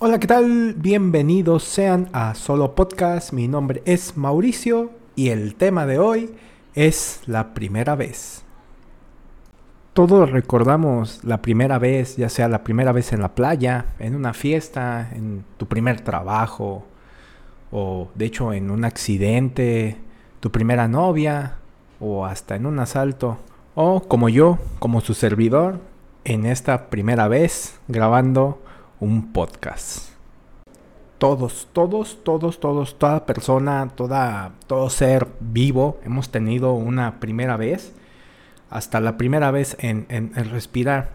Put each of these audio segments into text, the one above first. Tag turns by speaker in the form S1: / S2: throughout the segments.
S1: Hola, ¿qué tal? Bienvenidos sean a Solo Podcast. Mi nombre es Mauricio y el tema de hoy es la primera vez. Todos recordamos la primera vez, ya sea la primera vez en la playa, en una fiesta, en tu primer trabajo, o de hecho en un accidente, tu primera novia, o hasta en un asalto, o como yo, como su servidor, en esta primera vez grabando un podcast. Todos, todos, todos, todos, toda persona, toda, todo ser vivo hemos tenido una primera vez, hasta la primera vez en, en, respirar.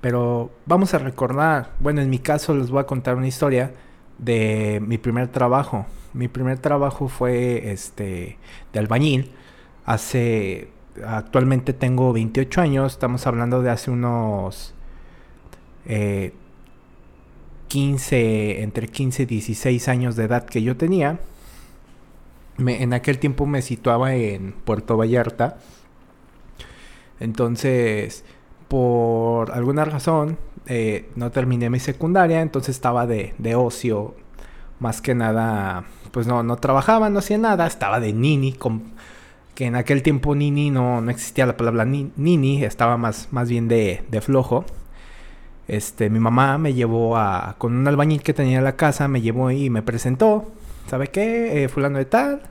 S1: Pero vamos a recordar, bueno, en mi caso les voy a contar una historia de mi primer trabajo. Mi primer trabajo fue este de albañil. Hace actualmente tengo 28 años, estamos hablando de hace unos eh, 15, entre 15 y 16 años de edad que yo tenía. en aquel tiempo me situaba en Puerto Vallarta. Entonces, por alguna razón, eh, no terminé mi secundaria, entonces estaba de, ocio. Más que nada, pues no, no trabajaba, no hacía nada, estaba de nini, que en aquel tiempo nini no, no existía la palabra nini, estaba más, más bien de, de flojo este, mi mamá me llevó a, con un albañil que tenía en la casa, me llevó y me presentó, ¿sabe qué? Eh, fulano de tal,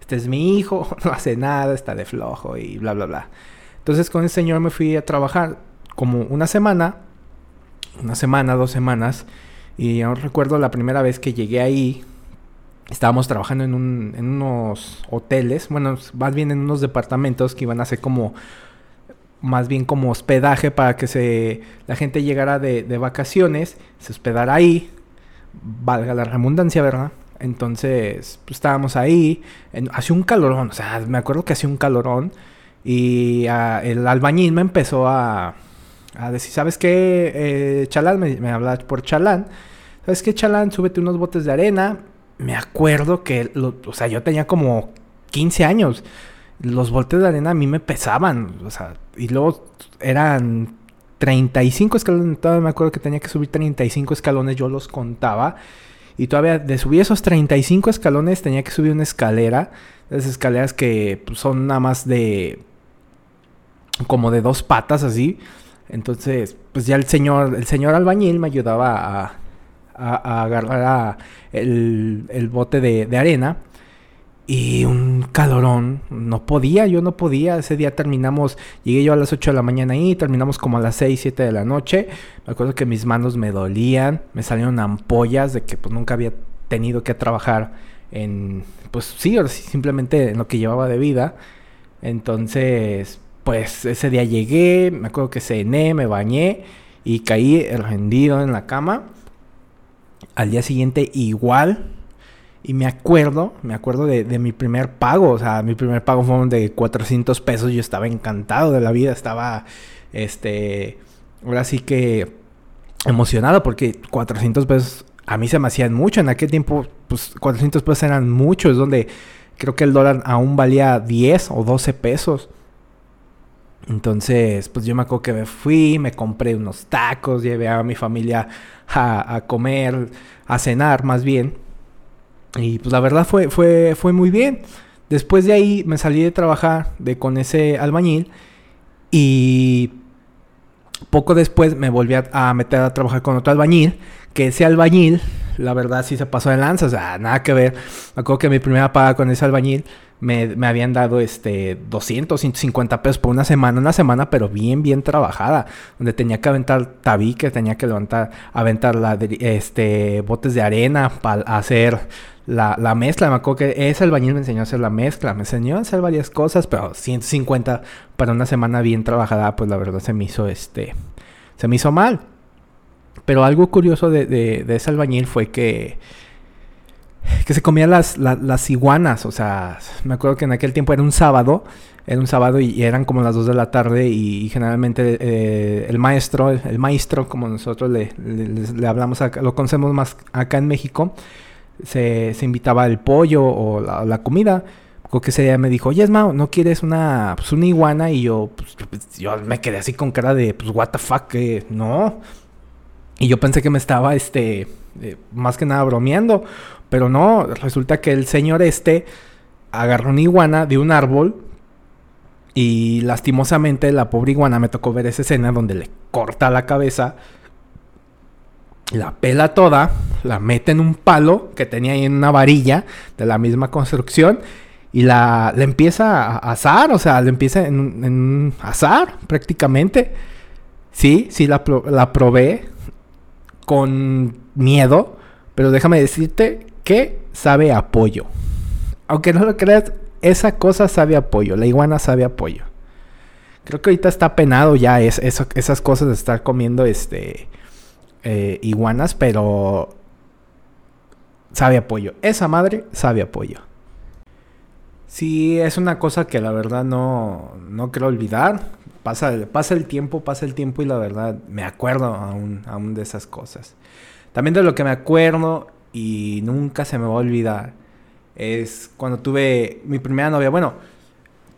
S1: este es mi hijo, no hace nada, está de flojo y bla, bla, bla. Entonces con el señor me fui a trabajar como una semana, una semana, dos semanas, y aún recuerdo la primera vez que llegué ahí, estábamos trabajando en, un, en unos hoteles, bueno, más bien en unos departamentos que iban a ser como más bien como hospedaje para que se, la gente llegara de, vacaciones, se hospedara ahí, valga la redundancia, ¿verdad? Entonces, pues estábamos ahí, hacía un calorón, o sea, me acuerdo que hacía un calorón y ah, el albañil me empezó a, a decir, ¿sabes qué? Eh, Chalán, me, me hablaba por Chalán, ¿sabes qué, Chalán? Súbete unos botes de arena. Me acuerdo que, o sea, yo tenía como 15 años los volteos de arena a mí me pesaban, o sea, y luego eran 35 escalones, todavía me acuerdo que tenía que subir 35 escalones, yo los contaba, y todavía de subir esos 35 escalones tenía que subir una escalera, esas escaleras que pues, son nada más de, como de dos patas así, entonces, pues ya el señor, el señor albañil me ayudaba a, a, agarrar el, bote de arena, y un calorón, no podía, yo no podía. Ese día terminamos, llegué yo a las 8 de la mañana ahí, terminamos como a las 6, 7 de la noche. Me acuerdo que mis manos me dolían, me salieron ampollas de que pues nunca había tenido que trabajar en, pues sí, simplemente en lo que llevaba de vida. Entonces, pues ese día llegué, me acuerdo que cené, me bañé y caí rendido en la cama. Al día siguiente igual, y me acuerdo, me acuerdo de, mi primer pago. O sea, mi primer pago fue de 400 pesos. Yo estaba encantado de la vida. Estaba, este, ahora sí que emocionado porque 400 pesos a mí se me hacían mucho. En aquel tiempo, pues 400 pesos eran muchos. Donde creo que el dólar aún valía 10 o 12 pesos. Entonces, pues yo me acuerdo que me fui, me compré unos tacos, llevé a mi familia a, a comer, a cenar más bien. Y pues la verdad fue, fue, fue muy bien. Después de ahí me salí de trabajar de, con ese albañil y poco después me volví a, meter a trabajar con otro albañil, que ese albañil, la verdad sí se pasó de lanza, o sea, nada que ver. Me acuerdo que mi primera paga con ese albañil me, habían dado este 200, 150 pesos por una semana, una semana pero bien, bien trabajada, donde tenía que aventar tabiques, tenía que levantar, aventar la, este, botes de arena para hacer la, la, mezcla. Me acuerdo que ese albañil me enseñó a hacer la mezcla, me enseñó a hacer varias cosas, pero 150 para una semana bien trabajada, pues la verdad se me hizo este, se me hizo mal. Pero algo curioso de, de, ese albañil fue que que se comía las, las, iguanas. O sea, me acuerdo que en aquel tiempo era un sábado. Era un sábado y, eran como las 2 de la tarde. Y, generalmente eh, el maestro, el, maestro, como nosotros le, le, hablamos acá, lo conocemos más acá en México, se, se invitaba el pollo o la, comida. Creo que ese me dijo, oye, Esmao, ¿no quieres una, pues, una iguana? Y yo, pues, yo me quedé así con cara de, pues, what the fuck, no. Y yo pensé que me estaba, este, eh, más que nada bromeando. Pero no, resulta que el señor este agarró una iguana de un árbol. Y lastimosamente la pobre iguana me tocó ver esa escena donde le corta la cabeza. La pela toda, la mete en un palo que tenía ahí en una varilla de la misma construcción y la, empieza a asar, o sea, le empieza en, un asar prácticamente. Sí, sí la, la probé con miedo, pero déjame decirte que sabe a pollo. Aunque no lo creas, esa cosa sabe a pollo, la iguana sabe a pollo. Creo que ahorita está penado ya es, esas cosas de estar comiendo este eh, iguanas, pero sabe a pollo. Esa madre sabe a pollo. Sí, es una cosa que la verdad no, no quiero olvidar. Pasa, pasa el tiempo, pasa el tiempo y la verdad me acuerdo aún, aún de esas cosas. También de lo que me acuerdo y nunca se me va a olvidar es cuando tuve mi primera novia. Bueno,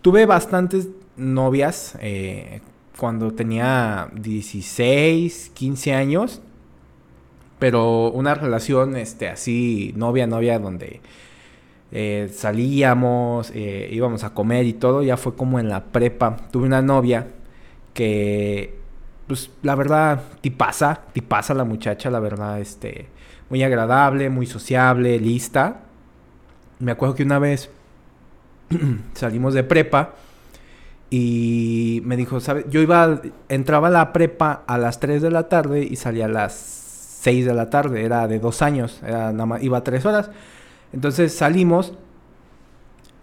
S1: tuve bastantes novias eh, cuando tenía 16, 15 años. Pero una relación este, así, novia, novia, donde eh, salíamos, eh, íbamos a comer y todo, ya fue como en la prepa. Tuve una novia que, pues la verdad, tipaza, tipaza la muchacha, la verdad, este, muy agradable, muy sociable, lista. Me acuerdo que una vez salimos de prepa y me dijo, ¿sabes? Yo iba, entraba a la prepa a las 3 de la tarde y salía a las 6 de la tarde, era de dos años, era, nada más, iba a 3 horas. Entonces salimos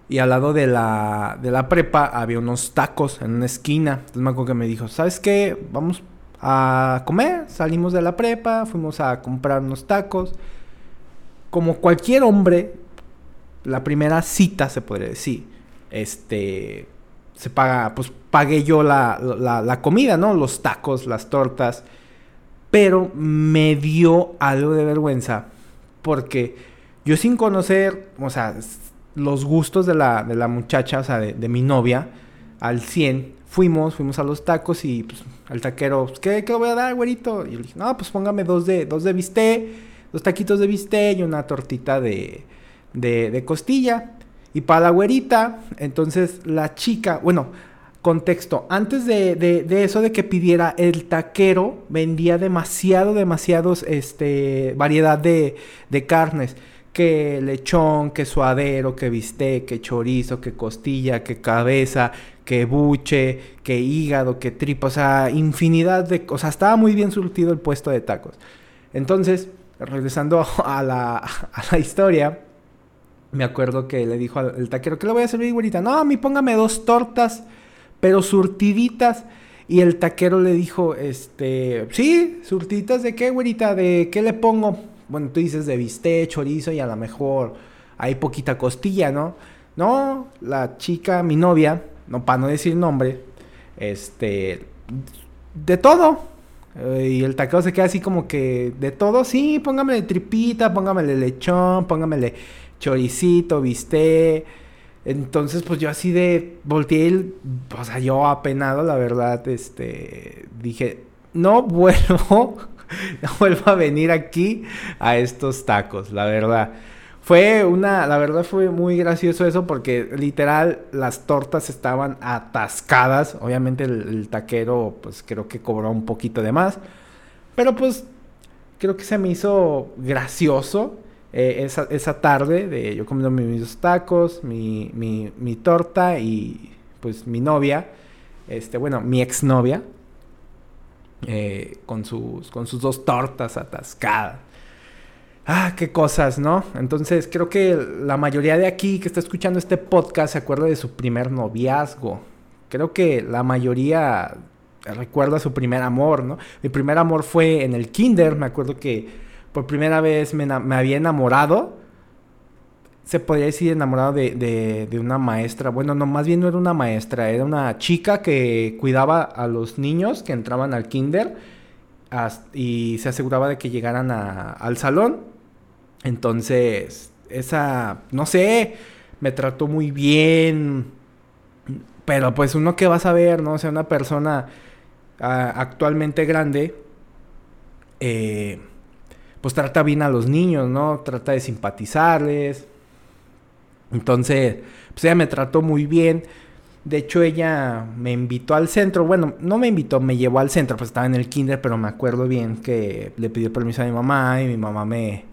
S1: y al lado de la, de la prepa había unos tacos en una esquina. Entonces me acuerdo que me dijo, ¿sabes qué? Vamos a comer. Salimos de la prepa, fuimos a comprar unos tacos. Como cualquier hombre, la primera cita se podría decir, este, se paga, pues pagué yo la, la, la comida, ¿no? Los tacos, las tortas. Pero me dio algo de vergüenza porque yo sin conocer, o sea, los gustos de la, de la muchacha, o sea, de, mi novia, al 100, fuimos, fuimos a los tacos y pues al taquero, pues, ¿qué, ¿qué le voy a dar, güerito? Y le dije, no, pues póngame dos de, dos de bistec, dos taquitos de bistec y una tortita de, de, de costilla. Y para la güerita, entonces la chica, bueno, contexto, antes de, de, de, eso de que pidiera, el taquero vendía demasiado, demasiados, este, variedad de, de carnes que lechón, que suadero, que bistec, que chorizo, que costilla, que cabeza, que buche, que hígado, que tripa, o sea, infinidad de cosas. Estaba muy bien surtido el puesto de tacos. Entonces, regresando a la, historia, me acuerdo que le dijo al taquero, ¿qué le voy a servir, güerita? No, a mí póngame dos tortas, pero surtiditas. Y el taquero le dijo, este, sí, surtiditas de qué, güerita, de qué le pongo bueno, tú dices de bistec, chorizo y a lo mejor hay poquita costilla, ¿no? No, la chica, mi novia, no para no decir nombre, este, de todo. Eh, y el taquero se queda así como que de todo, sí, póngamele tripita, póngamele lechón, póngamele choricito, bistec. Entonces, pues yo así de volteé, o sea, yo apenado, la verdad, este, dije, no vuelvo no vuelvo a venir aquí a estos tacos, la verdad. Fue una, la verdad fue muy gracioso eso porque literal las tortas estaban atascadas. Obviamente el, taquero pues creo que cobró un poquito de más. Pero pues creo que se me hizo gracioso eh, esa, tarde de yo comiendo mis tacos, mi, mi, mi torta y pues mi novia, este, bueno, mi exnovia, eh, con, sus, con sus dos tortas atascadas. Ah, qué cosas, ¿no? Entonces creo que la mayoría de aquí que está escuchando este podcast se acuerda de su primer noviazgo. Creo que la mayoría recuerda su primer amor, ¿no? Mi primer amor fue en el kinder, me acuerdo que por primera vez me, me había enamorado se podría decir enamorado de, de, una maestra. Bueno, no, más bien no era una maestra, era una chica que cuidaba a los niños que entraban al kinder y se aseguraba de que llegaran al salón. Entonces, esa, no sé, me trató muy bien. Pero pues uno que va a saber, ¿no? O sea, una persona actualmente grande eh, pues trata bien a los niños, ¿no? Trata de simpatizarles. Entonces, pues ella me trató muy bien. De hecho, ella me invitó al centro. Bueno, no me invitó, me llevó al centro, pues estaba en el kinder, pero me acuerdo bien que le pidió permiso a mi mamá y mi mamá me,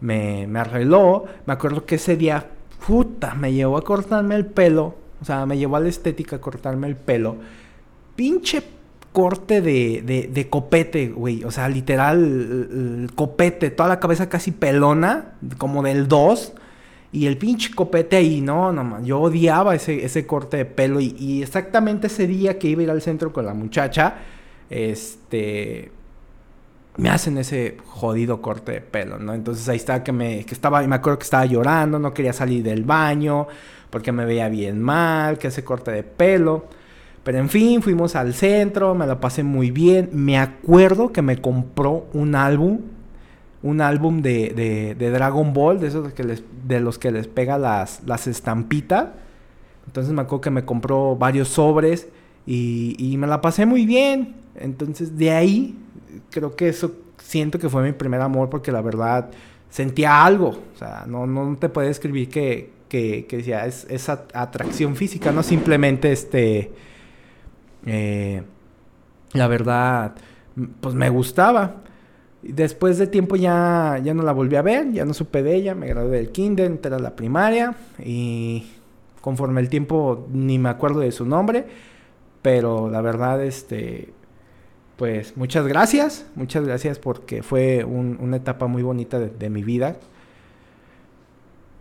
S1: me, arregló. Me acuerdo que ese día, puta, me llevó a cortarme el pelo. O sea, me llevó a la estética a cortarme el pelo. Pinche corte de, de, copete, güey. O sea, literal, copete, toda la cabeza casi pelona, como del 2. Y el pinche copete ahí, no, no, yo odiaba ese, ese corte de pelo. Y, exactamente ese día que iba a ir al centro con la muchacha, este, me hacen ese jodido corte de pelo, ¿no? Entonces ahí estaba que me, que estaba, me acuerdo que estaba llorando, no quería salir del baño, porque me veía bien mal, que ese corte de pelo. Pero en fin, fuimos al centro, me lo pasé muy bien. Me acuerdo que me compró un álbum, un álbum de, de, Dragon Ball, de esos que les, de los que les pega las, las estampitas. Entonces me acuerdo que me compró varios sobres y, y me la pasé muy bien. Entonces de ahí creo que eso siento que fue mi primer amor porque la verdad sentía algo. O sea, no, no te puedo escribir que, que, que decía, es, atracción física, no simplemente este eh, la verdad, pues me gustaba. Después de tiempo ya, ya no la volví a ver, ya no supe de ella, me gradué del kinder, entré a la primaria y conforme el tiempo ni me acuerdo de su nombre, pero la verdad, este, pues muchas gracias, muchas gracias porque fue una etapa muy bonita de mi vida.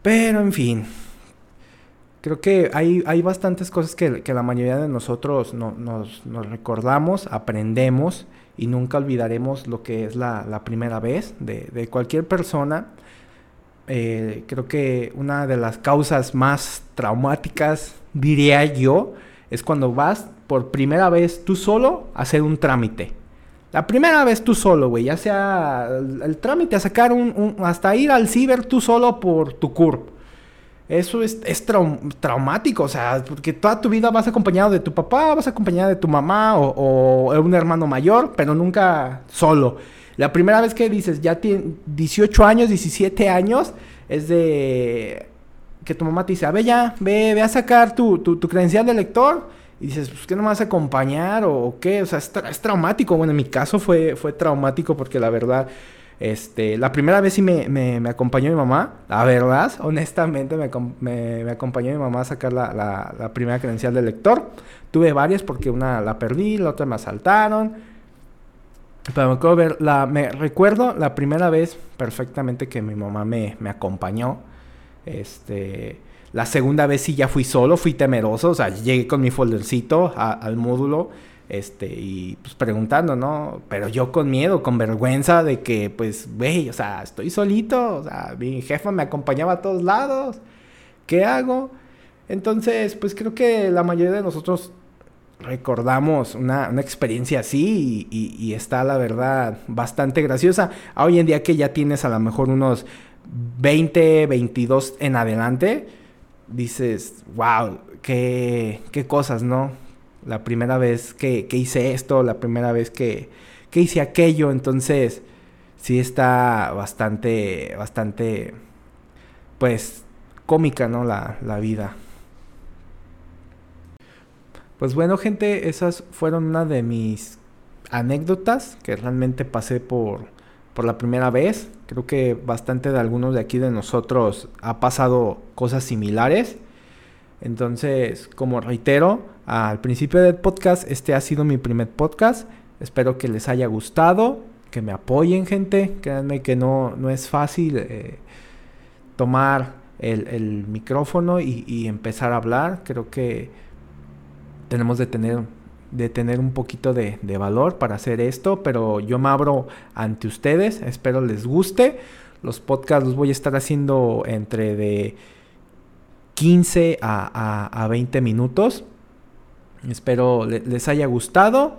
S1: Pero en fin, creo que hay, hay bastantes cosas que, la mayoría de nosotros nos, recordamos, aprendemos y nunca olvidaremos lo que es la, primera vez de, cualquier persona. Eh, creo que una de las causas más traumáticas, diría yo, es cuando vas por primera vez tú solo a hacer un trámite. La primera vez tú solo, güey, ya sea el, trámite a sacar un, hasta ir al ciber tú solo por tu CURP eso es, traumático, o sea, porque toda tu vida vas acompañado de tu papá, vas acompañado de tu mamá o, un hermano mayor, pero nunca solo. La primera vez que dices, ya tienes 18 años, 17 años, es de que tu mamá te dice, a ver ya, ve, ve a sacar tu, tu, credencial de lector. Y dices, pues, ¿qué no me vas a acompañar o, qué? O sea, es, es, traumático. Bueno, en mi caso fue, fue traumático porque la verdad este, la primera vez sí me, me, acompañó mi mamá, la verdad, honestamente me, me, acompañó mi mamá a sacar la, la, primera credencial de lector. Tuve varias porque una la perdí, la otra me asaltaron. Pero me acuerdo ver, la, me recuerdo la primera vez perfectamente que mi mamá me, me acompañó. Este, la segunda vez sí ya fui solo, fui temeroso, o sea, llegué con mi foldercito al módulo este, y pues preguntando, ¿no? Pero yo con miedo, con vergüenza de que, pues, güey, o sea, estoy solito, o sea, mi jefa me acompañaba a todos lados, ¿qué hago? Entonces, pues creo que la mayoría de nosotros recordamos una, experiencia así y, y, está, la verdad, bastante graciosa. Hoy en día que ya tienes a lo mejor unos 20, 22 en adelante, dices, wow, qué, qué cosas, ¿no? La primera vez que, hice esto, la primera vez que, hice aquello, entonces sí está bastante, bastante, pues, cómica, ¿no? La, la vida. Pues bueno, gente, esas fueron una de mis anécdotas que realmente pasé por, por la primera vez. Creo que bastante de algunos de aquí de nosotros ha pasado cosas similares. Entonces, como reitero, al principio del podcast, este ha sido mi primer podcast. Espero que les haya gustado, que me apoyen gente. Créanme que no, no es fácil eh, tomar el, micrófono y, empezar a hablar. Creo que tenemos de tener, de tener un poquito de, de valor para hacer esto, pero yo me abro ante ustedes. Espero les guste. Los podcasts los voy a estar haciendo entre de 15 a, 20 minutos. Espero les haya gustado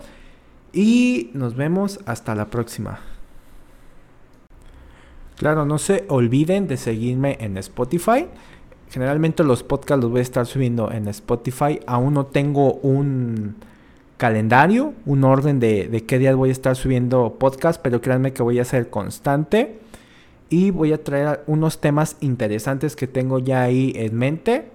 S1: y nos vemos hasta la próxima. Claro, no se olviden de seguirme en Spotify. Generalmente los podcasts los voy a estar subiendo en Spotify. Aún no tengo un calendario, un orden de, de qué días voy a estar subiendo podcast, pero créanme que voy a ser constante y voy a traer unos temas interesantes que tengo ya ahí en mente.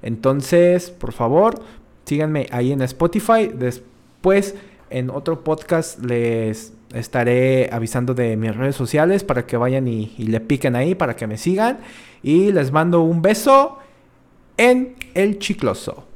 S1: Entonces, por favor, síganme ahí en Spotify. Después, en otro podcast, les estaré avisando de mis redes sociales para que vayan y, y le piquen ahí, para que me sigan. Y les mando un beso en el chicloso.